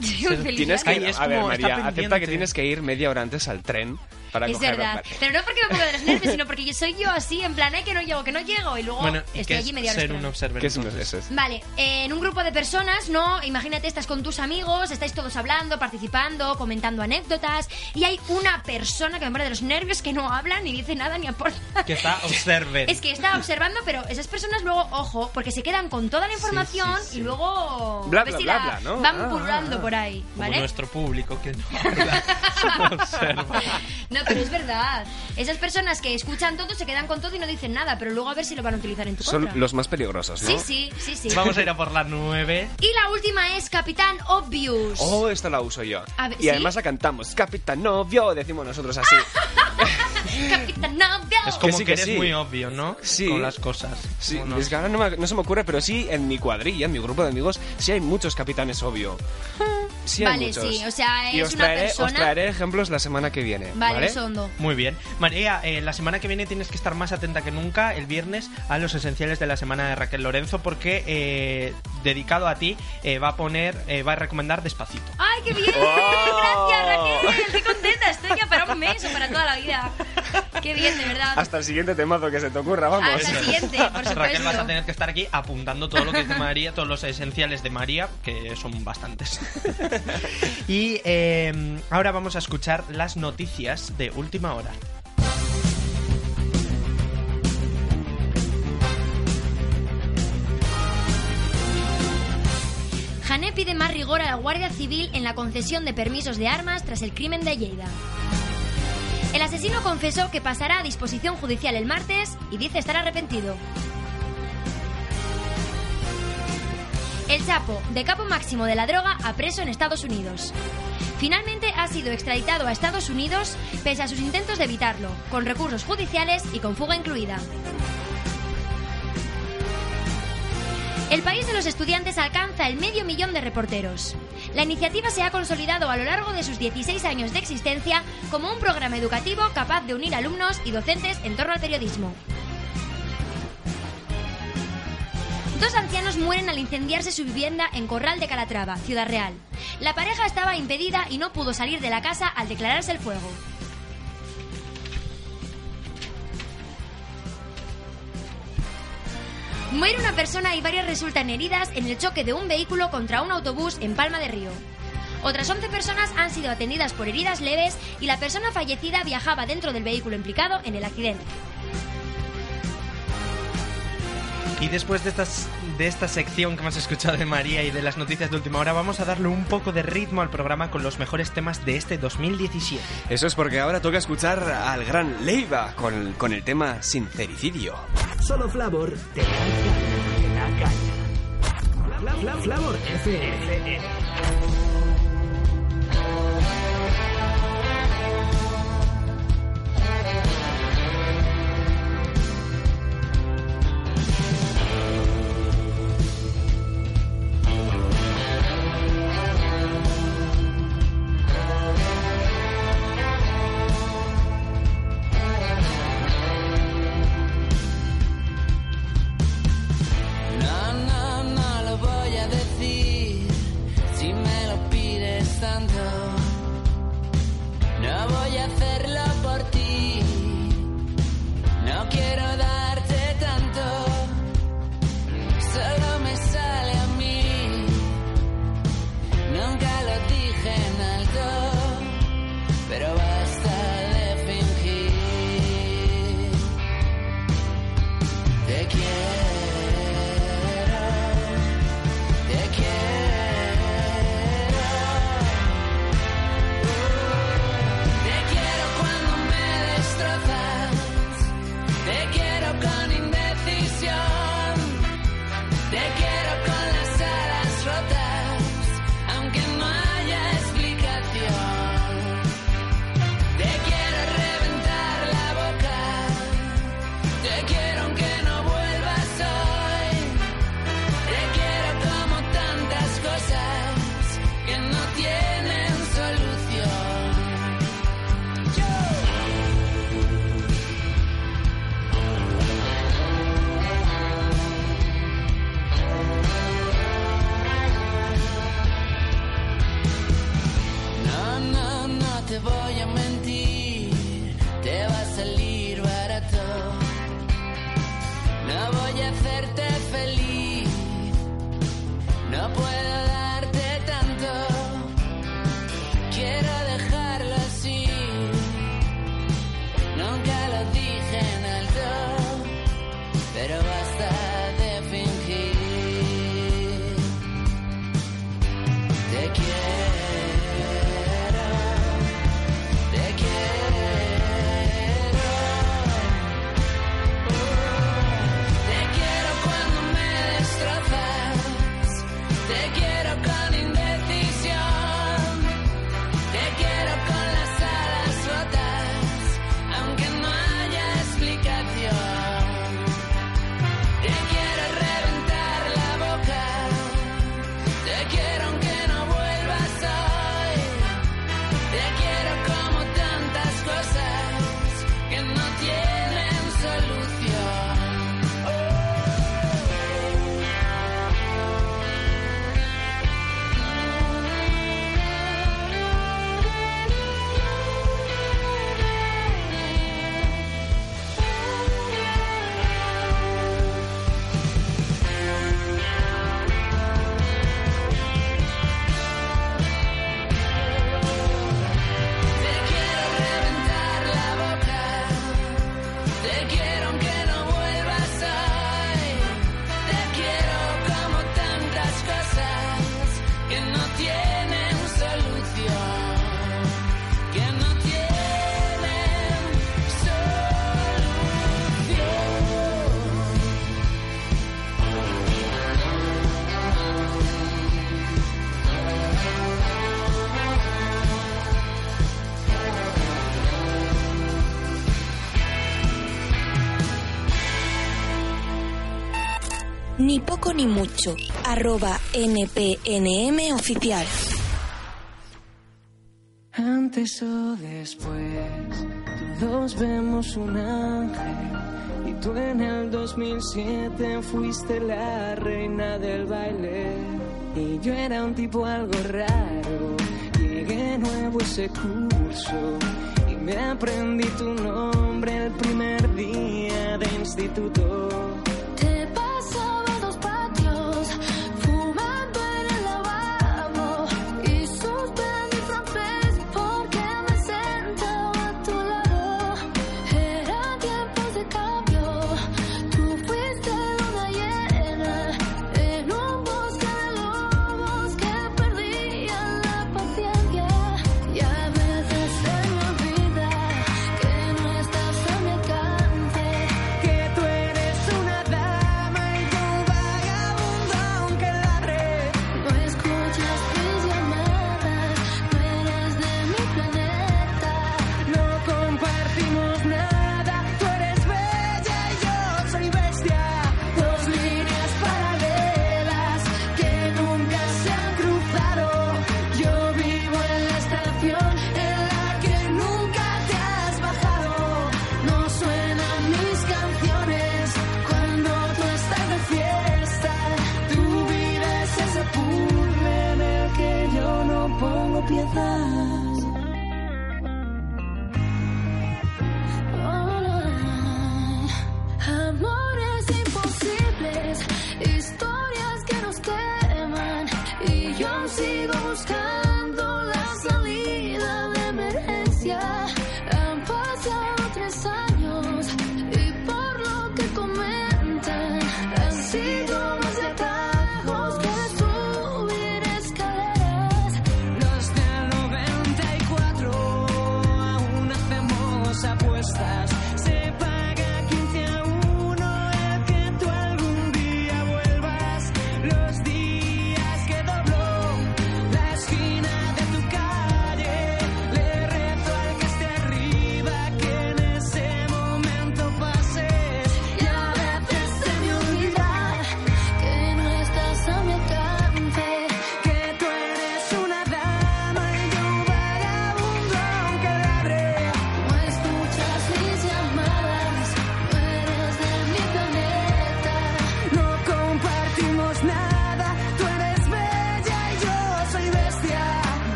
Soy muy feliz. Tienes que, Ay, es a ver, como, María, acepta pendiente. que tienes que ir media hora antes al tren para Es coger verdad. Pero no porque me pongo de los nervios, sino porque yo soy yo así, en plan, ay, que no llego, que no llego, y luego Bueno, ¿y estoy qué allí es media hora ser un observer? ¿Qué es un- entonces? eso es? Vale, eh, en un grupo de personas, ¿no? Imagínate, estás con tus amigos, estáis todos hablando, participando, comentando anécdotas, y hay una persona que me pone de los nervios que no habla, ni dice nada, ni aporta. Que está observer. Es que está observando, pero esas personas luego, ojo, porque se quedan con toda la información sí, sí. y luego Bla, a ver bla, bla, la bla, ¿no? van Ah, pululando ah. por ahí, Como nuestro público que no habla, observa. No, pero es verdad. Esas personas que escuchan todo se quedan con todo y no dicen nada, pero luego a ver si lo van a utilizar en tu Son contra. los más peligrosos, ¿no? Sí, sí, sí, sí. Vamos a ir a por la 9. Y la última es Capitán Obvious. Oh, esta la uso yo. A ver, y ¿sí? además la cantamos. Capitán novio, decimos nosotros así. Capitán Obvious. Es como Que sí, que eres sí. muy obvio, ¿no? Sí. Con las cosas. Sí, ¿O no? es que ahora no, me- no se me ocurre, pero sí en mi cuadrilla, en mi grupo de amigos, sí hay muchos capitanes obvio. Sí hay Vale, muchos. sí, o sea, y es os una traeré, persona- Os traeré ejemplos la semana que viene. Vale, Vale, eso hondo. Muy bien. María, eh, la semana que viene tienes que estar más atenta que nunca el viernes a los esenciales de la semana de Raquel Lorenzo porque eh, dedicado a ti eh, va a poner, eh, va a recomendar Despacito. ¡Ay, qué bien! ¡Oh! Gracias, Raquel. Qué contenta estoy ya para un mes o para toda la vida. Qué bien, de verdad. Hasta el siguiente temazo que se te ocurra, vamos. Hasta el siguiente, por supuesto. Raquel, vas a tener que estar aquí apuntando todo lo que dice María, todos los esenciales de María, que son bastantes. y eh, ahora vamos a escuchar las noticias de última hora. Jané pide más rigor a la Guardia Civil en la concesión de permisos de armas tras el crimen de Lleida. El asesino confesó que pasará a disposición judicial el martes y dice estar arrepentido. El Chapo, de capo máximo de la droga, a preso en Estados Unidos. Finalmente ha sido extraditado a Estados Unidos pese a sus intentos de evitarlo, con recursos judiciales y con fuga incluida. El país de los estudiantes alcanza el medio millón de reporteros. La iniciativa se ha consolidado a lo largo de sus 16 años de existencia como un programa educativo capaz de unir alumnos y docentes en torno al periodismo. Dos ancianos mueren al incendiarse su vivienda en Corral de Calatrava, Ciudad Real. La pareja estaba impedida y no pudo salir de la casa al declararse el fuego. Muere una persona y varias resultan heridas en el choque de un vehículo contra un autobús en Palma de Río. Otras 11 personas han sido atendidas por heridas leves y la persona fallecida viajaba dentro del vehículo implicado en el accidente. Y después de estas de esta sección que hemos escuchado de María y de las noticias de última hora, vamos a darle un poco de ritmo al programa con los mejores temas de este 2017. Eso es porque ahora toca escuchar al gran Leiva con, con el tema Sincericidio. Solo Flavor te da, te da caña. Flavor, Flavor, mucho. Arroba NPNM oficial. Antes o después, todos vemos un ángel. Y tú en el 2007 fuiste la reina del baile. Y yo era un tipo algo raro. Llegué nuevo ese curso y me aprendí tu nombre el primer día de instituto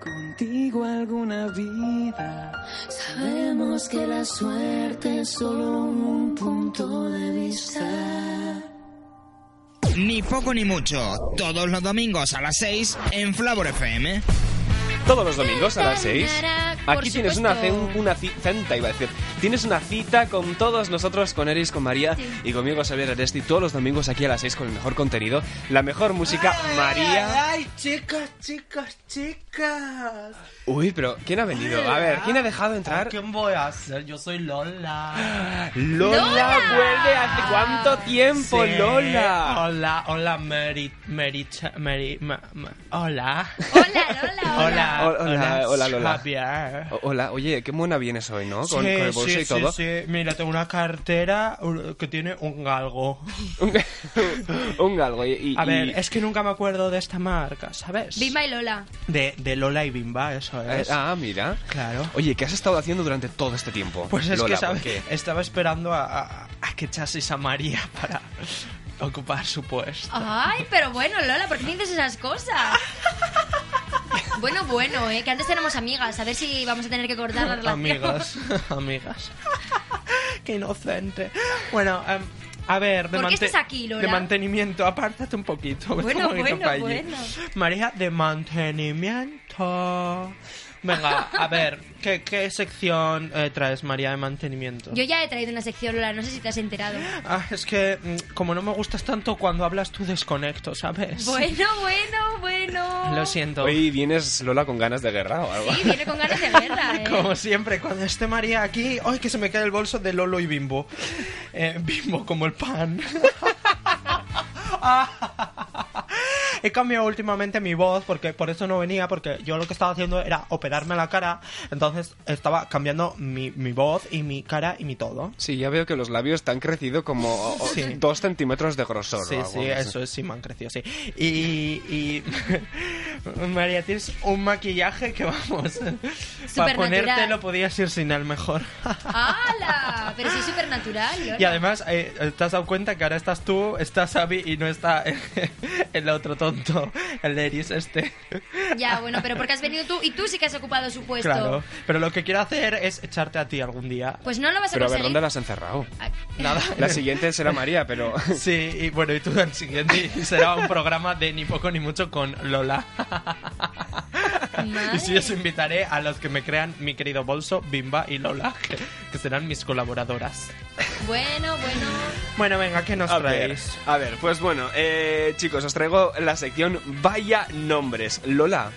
contigo alguna vida. Sabemos que la suerte es solo un punto de vista. Ni poco ni mucho, todos los domingos a las 6 en Flavor FM. Todos los domingos a las 6. Por Aquí tienes una, una ci- centa, iba a decir. Tienes una cita con todos nosotros, con Eris, con María y conmigo, Xavier Aresti, todos los domingos aquí a las 6 con el mejor contenido, la mejor música, María. Ay, chicas, chicas, chicas. Uy, pero ¿quién ha venido? A ver, ¿quién ha dejado entrar? ¿Quién voy a ser? Yo soy Lola. Lola, ¡Lola! vuelve hace cuánto tiempo, Sí. Lola. Hola, hola, Mary, Mary, Mary, ma- ma- hola. Hola, Lola, hola. Hola, hola, hola, Lola. Javier. Hola, oye, qué buena vienes hoy, ¿no? Con, Sí, con el bolso sí, y todo. Sí, sí. Mira, tengo una cartera que tiene un galgo. Un, un galgo. Y, y- A ver, y- es que nunca me acuerdo de esta marca, ¿sabes? Bimba y Lola. De, de Lola y Bimba, eso eh, es. ah, mira. Claro. Oye, ¿qué has estado haciendo durante todo este tiempo? Pues es Lola, que, ¿sabes? Estaba esperando a, a- a que echases a María para ocupar su puesto. Ay, pero bueno, Lola, ¿por qué me dices esas cosas? Bueno, bueno, eh, que antes éramos amigas. A ver si vamos a tener que cortar la relación. Amigas, amigas. Qué inocente. Bueno, em, a ver, de, ¿Por qué estás aquí, Lola? de mantenimiento, apártate un poquito. Bueno, un poquito bueno, bueno. María, de mantenimiento. Venga, a ver, ¿qué, qué sección eh, traes, María, de mantenimiento? Yo ya he traído una sección, Lola, no sé si te has enterado. Ah, es que mm, como no me gustas tanto cuando hablas tú desconecto, ¿sabes? Bueno, bueno, bueno. Lo siento. Hoy vienes, Lola, con ganas de guerra o algo. Sí, viene con ganas de guerra, ¿eh? Como siempre, cuando esté María aquí, ¡ay, que se me cae el bolso de Lolo y Bimbo! Eh, bimbo como el pan. He cambiado últimamente mi voz porque por eso no venía, porque yo lo que estaba haciendo era operarme la cara, entonces estaba cambiando mi, mi voz y mi cara y mi todo. Sí, ya veo que los labios te han crecido como Sí. dos centímetros de grosor. Sí, o algo sí, así. eso es, sí, me han crecido, sí. Y, y María, tienes un maquillaje que vamos, para Supernatural. ponértelo podías ir sin él mejor. ¡Hala! Pero sí es súper natural. Y además, eh, ¿te has dado cuenta que ahora estás tú, está Xavi y no está el otro tonto, el Eris este? Ya, bueno, pero porque has venido tú y tú sí que has ocupado su puesto. Claro, pero lo que quiero hacer es echarte a ti algún día. Pues no lo vas a Pero a ver, conseguir. ¿dónde la has encerrado? Nada. La siguiente será María, pero... Sí, y bueno, y tú el siguiente será un programa de ni poco ni mucho con Lola. Y sí, os invitaré a los que me crean mi querido bolso, Bimba y Lola, que, que serán mis colaboradoras. Bueno, bueno. Bueno, venga, ¿qué nos A ver, traéis? a ver, pues bueno, eh, chicos, os traigo la sección Vaya Nombres. Lola,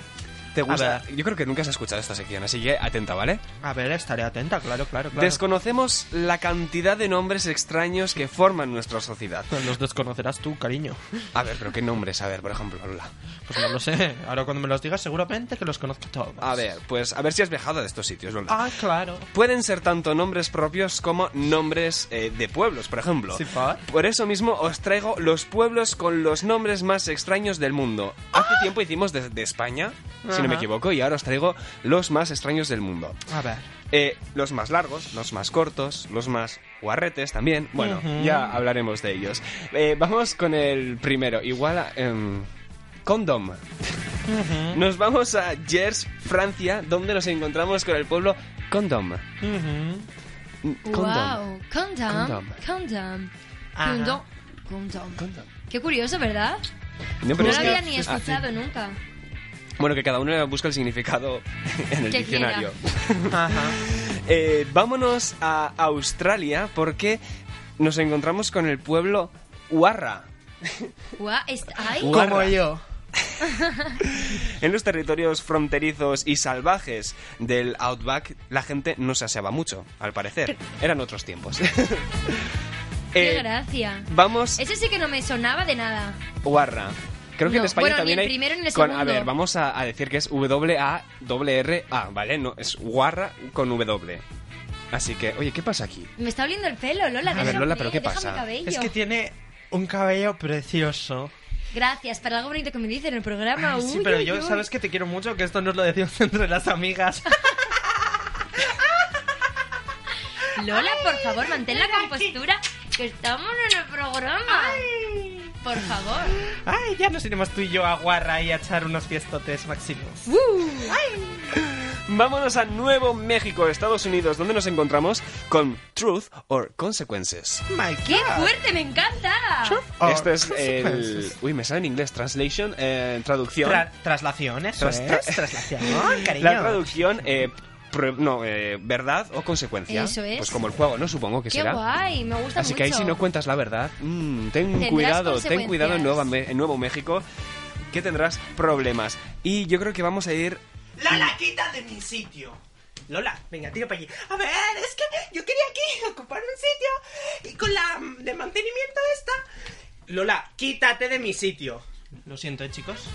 ¿te gusta? Yo creo que nunca has escuchado esta sección, así que atenta, ¿vale? A ver, estaré atenta, claro, claro, claro. Desconocemos la cantidad de nombres extraños que forman nuestra sociedad. Los desconocerás tú, cariño. A ver, pero ¿qué nombres? A ver, por ejemplo, Lola. Pues no lo sé. Ahora cuando me los digas, seguramente que los conozco todos. A ver, pues a ver si has viajado de estos sitios, Lola. Ah, claro. Pueden ser tanto nombres propios como nombres eh, de pueblos, por ejemplo. Sí. Por eso mismo os traigo los pueblos con los nombres más extraños del mundo. Hace tiempo hicimos de, de España, si no me equivoco, y ahora os traigo los más extraños del mundo. A ver. Eh, los más largos, los más cortos, los más guarretes también. Bueno, ya hablaremos de ellos. Eh, vamos con el primero. Igual a... em, condom. Nos vamos a Gers, Francia, donde nos encontramos con el pueblo Condom. Mm, Condom. Wow. Condom. Condom. Condom. Condom. Condom. Qué curioso, ¿verdad? No, lo que- había ni ah, escuchado nunca. Bueno, que cada uno busca el significado en el diccionario. Ajá. Eh, vámonos a Australia porque nos encontramos con el pueblo ay. Como yo. En los territorios fronterizos y salvajes del Outback, la gente no se aseaba mucho, al parecer. Eran otros tiempos. Qué Eh, gracia. vamos, Ese sí que no me sonaba de nada. Warra. Creo que No, en España bueno, también el hay. primero ni el con- a ver, vamos a, a decir que es W-A-R-R-A, ¿vale? No, es Warra con W. Así que, oye, ¿qué pasa aquí? Me está oliendo el pelo, Lola. A ver, Lola, ¿pero qué pasa? Es que tiene un cabello precioso. Gracias, para algo bonito que me dice en el programa. Ay, sí, Uy, pero uy, yo, uy. ¿sabes que te quiero mucho? Que esto nos lo decimos entre las amigas. Lola, por favor, mantén la compostura, que estamos en el programa. Por favor. Ay, ya nos iremos tú y yo a Guarra y a echar unos fiestotes máximos. Vámonos a Nuevo México, Estados Unidos, donde nos encontramos con Truth or Consequences. My ¡Qué fuerte! ¡Me encanta! or Esto es el... Uy, me sale en inglés. Translation, eh, traducción. Tra- traslación, eso Tras- es. tra- Traslación, cariño. La traducción, eh, no, eh, verdad o consecuencia. Eso es. Pues como el juego, ¿no? Supongo que ¡Qué será. guay! Me gusta Así mucho. que ahí si no cuentas la verdad, mm, ten cuidado, ten cuidado en. Nueva en Nuevo México, que tendrás problemas. Y yo creo que vamos a ir... Lola, quita de mi sitio. Lola, venga, tira para allí. A ver, es que yo quería aquí ocupar un sitio y con la de mantenimiento esta. Lola, quítate de mi sitio. Lo siento, ¿eh, chicos?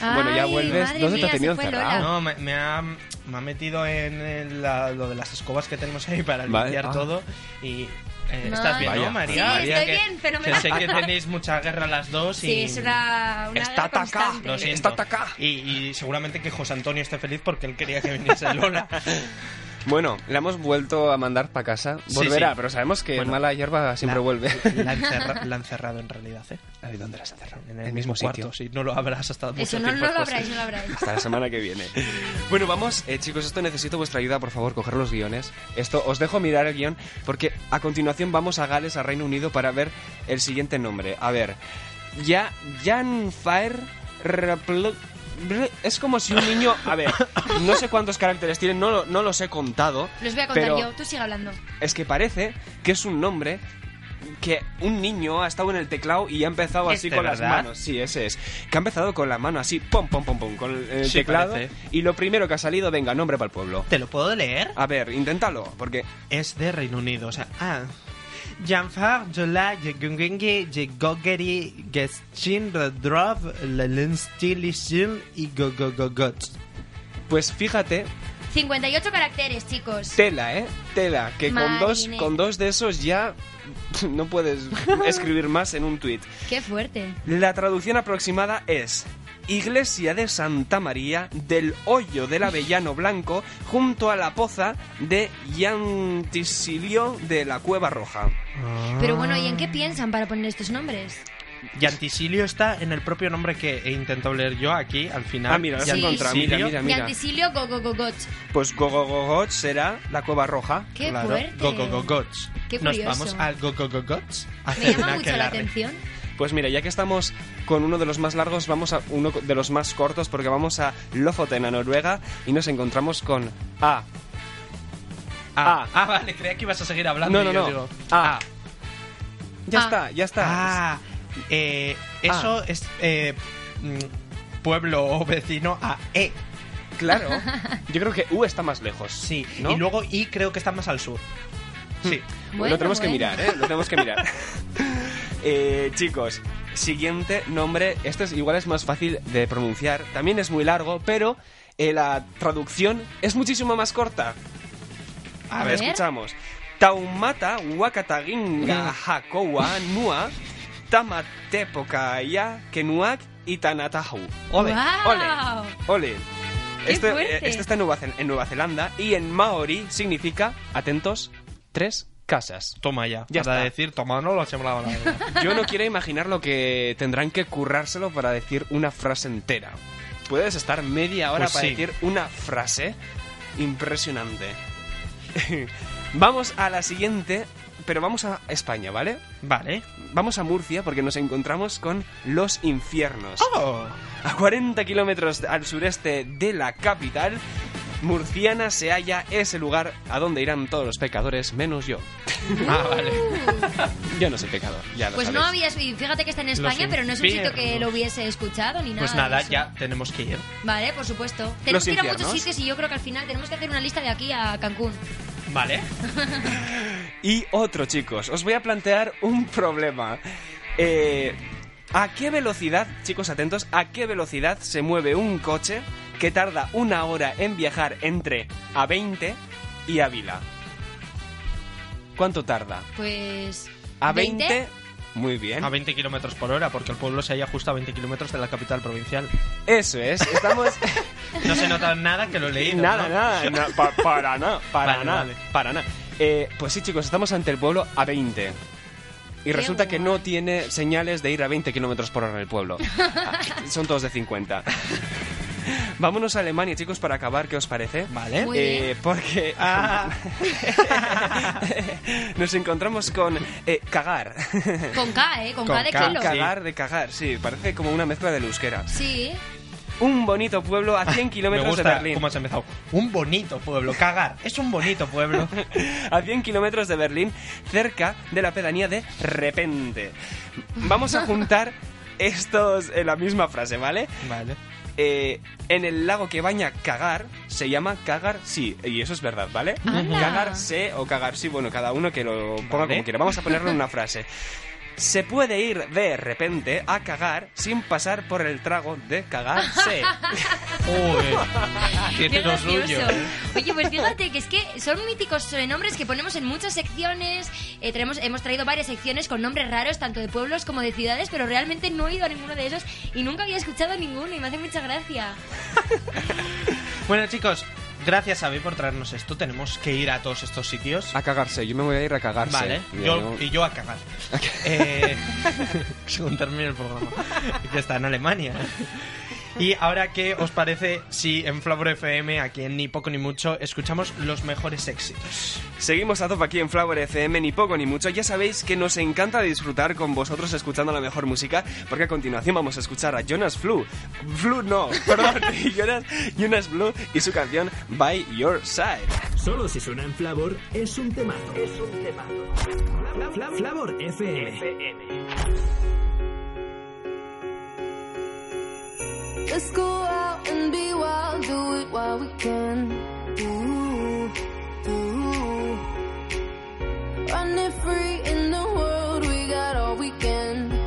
Bueno, ya Ay, vuelves. ¿Dónde te ha mía, tenido encerrado? No, me, me ha, me ha metido en la- lo de las escobas que tenemos ahí para Vale, limpiar ah. todo y... eh. ¿Estás bien, Vaya. no, María? Sí, María, estoy que, bien, fenomenal. Que sé que tenéis mucha guerra las dos y... Sí, es una, una Está constante. Lo siento. Está atacada. Y, y seguramente que José Antonio esté feliz porque él quería que viniese Lola. Bueno, la hemos vuelto a mandar para casa. Volverá, sí. pero sabemos que Bueno, mala hierba siempre la- vuelve. La, encerra- la han cerrado en realidad, ¿eh? A ver, ¿dónde la has encerrado? En el mismo cuarto, sitio. sí. No lo habrás hasta mucho Eso no, tiempo no lo no lo abráis. Hasta la semana que viene. Bueno, vamos, eh, chicos, esto necesito vuestra ayuda, por favor, coger los guiones. Esto, os dejo mirar el guion, porque a continuación vamos a Gales, a Reino Unido, para ver el siguiente nombre. A ver, ya, Jan Fire Es como si un niño... A ver, no sé cuántos caracteres tiene, no, lo- no los he contado. Los voy a contar pero yo, tú sigue hablando. Es que parece que es un nombre que un niño ha estado en el teclado y ha empezado así ¿Este, con las manos. Sí, ese es. Que ha empezado con la mano así, pom, pom, pom, pom, con el Sí, teclado. parece. Y lo primero que ha salido, venga, nombre para el pueblo. ¿Te lo puedo leer? A ver, inténtalo, porque... Es de Reino Unido, o sea, ah. Janfar, Jola, Jegungenge, Jegogeri, Geschin, Redrov, Lelenstilisil y Gogogogot. Pues fíjate, 58 caracteres, chicos. tela, ¿eh? Tela, que con dos, con dos de esos ya no puedes escribir más en un tuit. Qué fuerte. La traducción aproximada es Iglesia de Santa María del Hoyo del Avellano Blanco junto a la poza de Yantisilio de la Cueva Roja. Pero bueno, ¿y en qué piensan para poner estos nombres? Yantisilio está en el propio nombre que he intentado leer yo aquí, al final. Ah, mira, lo has encontrado, mira, mira, mira. Yantisilio Gogogogot. Pues Gogogogot será la Cueva Roja. Qué Claro, fuerte. Gogogogots. Qué Nos curioso. vamos al Gogogogots. a Me llama mucho la atención. Pues mira, ya que estamos con uno de los más largos, vamos a uno de los más cortos porque vamos a Lofoten, a Noruega, y nos encontramos con A. Ah, ah, vale, creía que ibas a seguir hablando. No, no, y yo no. digo, A. Ya está, ya está. Ah, eh, eso es eh, mm, pueblo o vecino a E. Claro. Yo creo que U está más lejos. Sí, ¿no? y luego I creo que está más al sur. Sí. Bueno, lo tenemos que mirar, ¿eh? Lo tenemos que mirar. Eh, chicos, siguiente nombre. Este es, igual es más fácil de pronunciar. También es muy largo, pero eh, la traducción es muchísimo más corta. A ver, ver. escuchamos. Taumata wakataginga hakowa nua tamatepoka ya kenuak y tanatahu. Ole, ole, ole. ¡Qué Este, fuerte! eh, este está en Nueva, Zel- en Nueva Zelanda y en Maori significa, atentos, tres casas. Toma ya. Ya para está. decir, toma, no lo nada. Yo no quiero imaginar lo que tendrán que currárselo para decir una frase entera. Puedes estar media hora Pues para sí. decir una frase impresionante. vamos a la siguiente, pero vamos a España, ¿vale? Vale. Vamos a Murcia porque nos encontramos con Los Infiernos. Oh. A 40 kilómetros al sureste de la capital, murciana se halla ese lugar a donde irán todos los pecadores, menos yo. Ah, vale. Yo no soy pecador, ya lo Pues sabéis. no habías. Fíjate que está en Los España, pero no es un sitio que lo hubiese escuchado ni nada. Pues nada, ya tenemos que ir. Vale, por supuesto. Tenemos que ir a muchos sitios y yo creo que al final tenemos que hacer una lista de aquí a Cancún. Vale. Y otro, chicos, os voy a plantear un problema. Eh, ¿A qué velocidad, chicos atentos, a qué velocidad se mueve un coche que tarda una hora en viajar entre A20 y Ávila? ¿Cuánto tarda? Pues. A 20, muy bien. A 20 kilómetros por hora, porque el pueblo se halla justo a 20 kilómetros de la capital provincial. Eso es, estamos... No se nota nada que lo he leído. nada, ¿no? nada, na- pa- para nada, para Vale, nada, vale. para nada. Eh, pues sí, chicos, estamos ante el pueblo a 20. Y resulta que no tiene señales de ir a 20 kilómetros por hora en el pueblo. Ah, Son todos de 50. Vámonos a Alemania, chicos, para acabar, ¿qué os parece? Vale. Muy Eh, bien. porque Ah. nos encontramos con eh, cagar. Con K, ¿eh? Con, Con K de K. kilo. Cagar de cagar, sí, parece como una mezcla del euskera. Sí. Un bonito pueblo a 100 Me kilómetros de Berlín. cómo has empezado. Un bonito pueblo. Cagar. Es un bonito pueblo. a 100 kilómetros de Berlín, cerca de la pedanía de Repente. Vamos a juntar estos en la misma frase, ¿vale? Vale. Eh, en el lago que baña cagar se llama cagar sí, y eso es verdad, ¿vale? Cagar se o cagar sí, bueno, cada uno que lo ponga Vale. como quiera. Vamos a ponerlo en una frase. Se puede ir de repente a cagar sin pasar por el trago de cagarse. Uy. Tiene Qué lo gracioso. suyo. Oye, pues fíjate que es que son míticos nombres que ponemos en muchas secciones. Eh, tenemos, hemos traído varias secciones con nombres raros, tanto de pueblos como de ciudades, pero realmente no he ido a ninguno de esos y nunca había escuchado ninguno y me hace mucha gracia. Bueno, chicos, gracias a por traernos esto. Tenemos que ir a todos estos sitios. A cagarse, yo me voy a ir a cagarse. Vale, yo, y yo a cagar. eh, según termine el programa. Que está en Alemania. Y ahora, ¿qué os parece si en Flower FM, aquí en Ni Poco Ni Mucho, escuchamos los mejores éxitos? Seguimos a top aquí en Flower FM, Ni Poco Ni Mucho. Ya sabéis que nos encanta disfrutar con vosotros escuchando la mejor música, porque a continuación vamos a escuchar a Jonas Flu. Flu no, perdón, Jonas, Jonas Blue y su canción By Your Side. Solo si suena en Flavor es un temazo. Es un temazo. Flavor FM. FM. Let's go out and be wild, do it while we can. Ooh, ooh. Running free in the world, we got all weekend.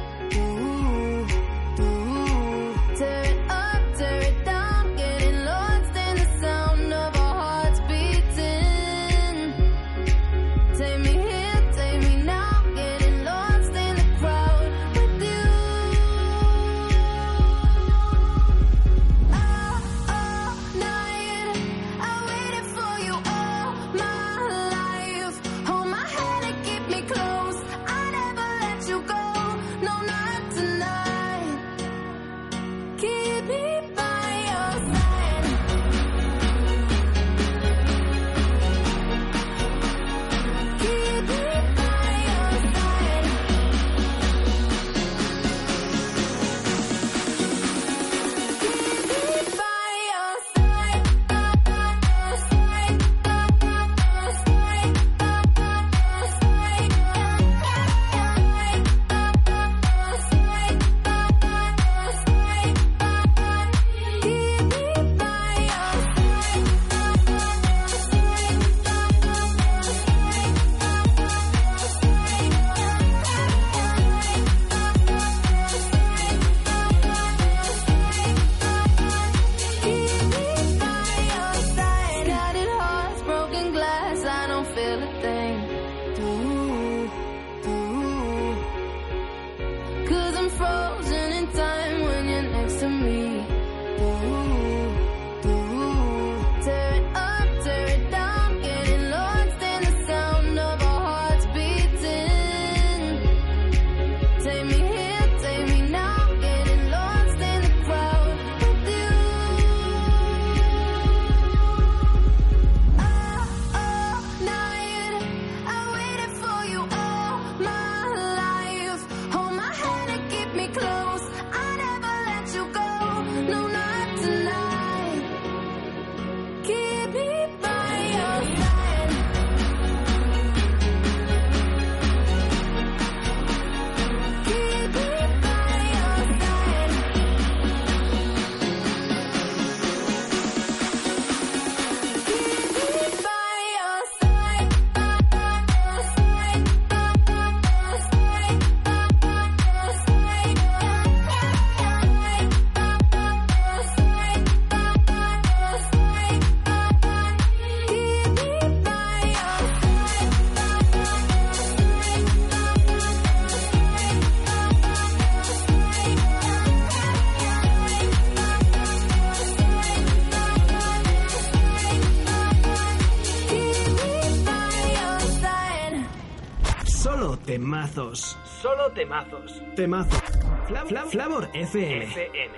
Temazos. Solo temazos. Temazos. Flavor, Flavor, Flavor FM. FM.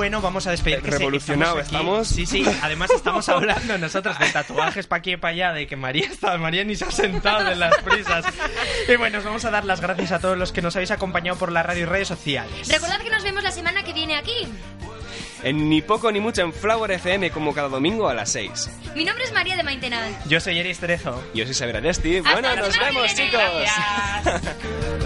Bueno, vamos a despedir. que sé, revolucionado aquí. estamos. Sí, sí. Además estamos hablando nosotros de tatuajes para aquí y para allá, de que María está, María ni se ha sentado de las prisas. Y bueno, os vamos a dar las gracias a todos los que nos habéis acompañado por la radio y redes sociales. Recordad que nos vemos la semana que viene aquí. En ni poco ni mucho en Flower FM como cada domingo a las 6. Mi nombre es María de Maintenal. Yo soy Eris Terezo. Yo soy Xavier Adesti. Bueno, nos que vemos, viene. chicos. Gracias.